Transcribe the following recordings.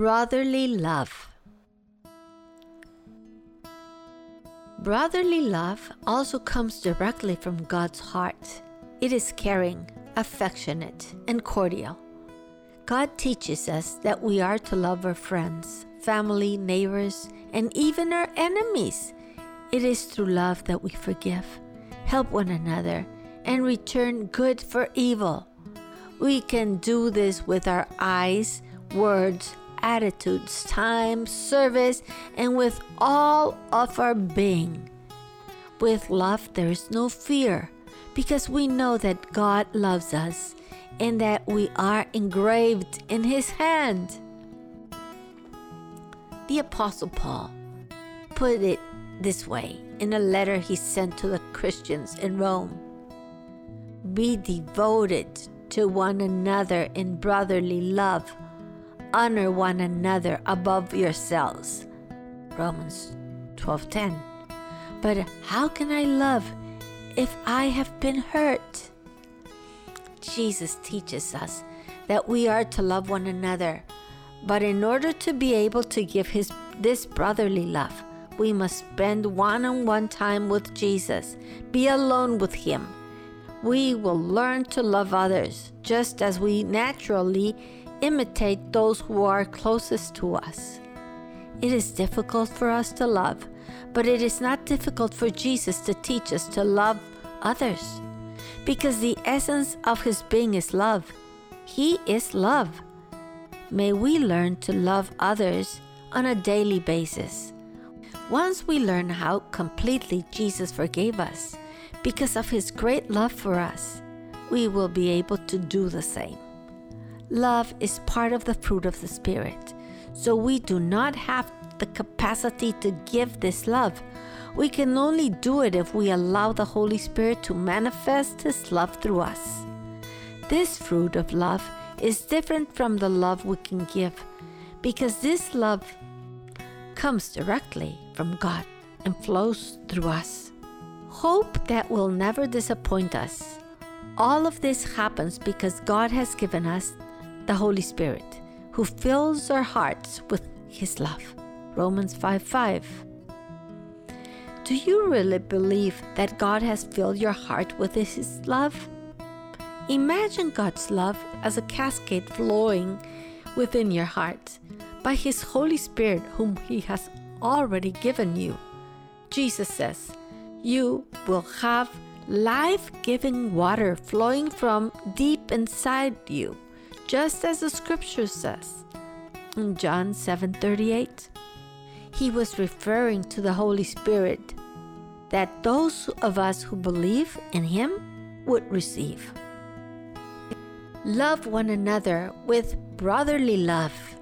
Brotherly love. Brotherly love also comes directly from God's heart. It is caring, affectionate, and cordial. God teaches us that we are to love our friends, family, neighbors, and even our enemies. It is through love that we forgive, help one another, and return good for evil. We can do this with our eyes, words, attitudes, time, service, and with all of our being. With love, there is no fear because we know that God loves us and that we are engraved in His hand. The Apostle Paul put it this way in a letter he sent to the Christians in Rome Be devoted to one another in brotherly love honor one another above yourselves. Romans 12:10. But how can I love if I have been hurt? Jesus teaches us that we are to love one another. But in order to be able to give his this brotherly love, we must spend one-on-one time with Jesus, be alone with him. We will learn to love others just as we naturally imitate those who are closest to us. It is difficult for us to love, but it is not difficult for Jesus to teach us to love others because the essence of his being is love. He is love. May we learn to love others on a daily basis. Once we learn how completely Jesus forgave us because of his great love for us, we will be able to do the same. Love is part of the fruit of the Spirit. So we do not have the capacity to give this love. We can only do it if we allow the Holy Spirit to manifest His love through us. This fruit of love is different from the love we can give because this love comes directly from God and flows through us. Hope that will never disappoint us. All of this happens because God has given us the Holy Spirit, who fills our hearts with His love. Romans 5 5. Do you really believe that God has filled your heart with His love? Imagine God's love as a cascade flowing within your heart by His Holy Spirit, whom He has already given you. Jesus says, You will have life giving water flowing from deep inside you just as the scripture says in John 7:38. He was referring to the Holy Spirit that those of us who believe in him would receive. Love one another with brotherly love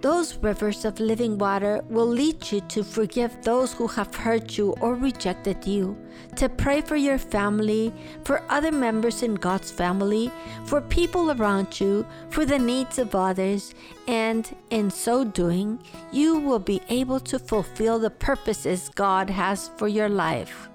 those rivers of living water will lead you to forgive those who have hurt you or rejected you, to pray for your family, for other members in God's family, for people around you, for the needs of others, and in so doing, you will be able to fulfill the purposes God has for your life.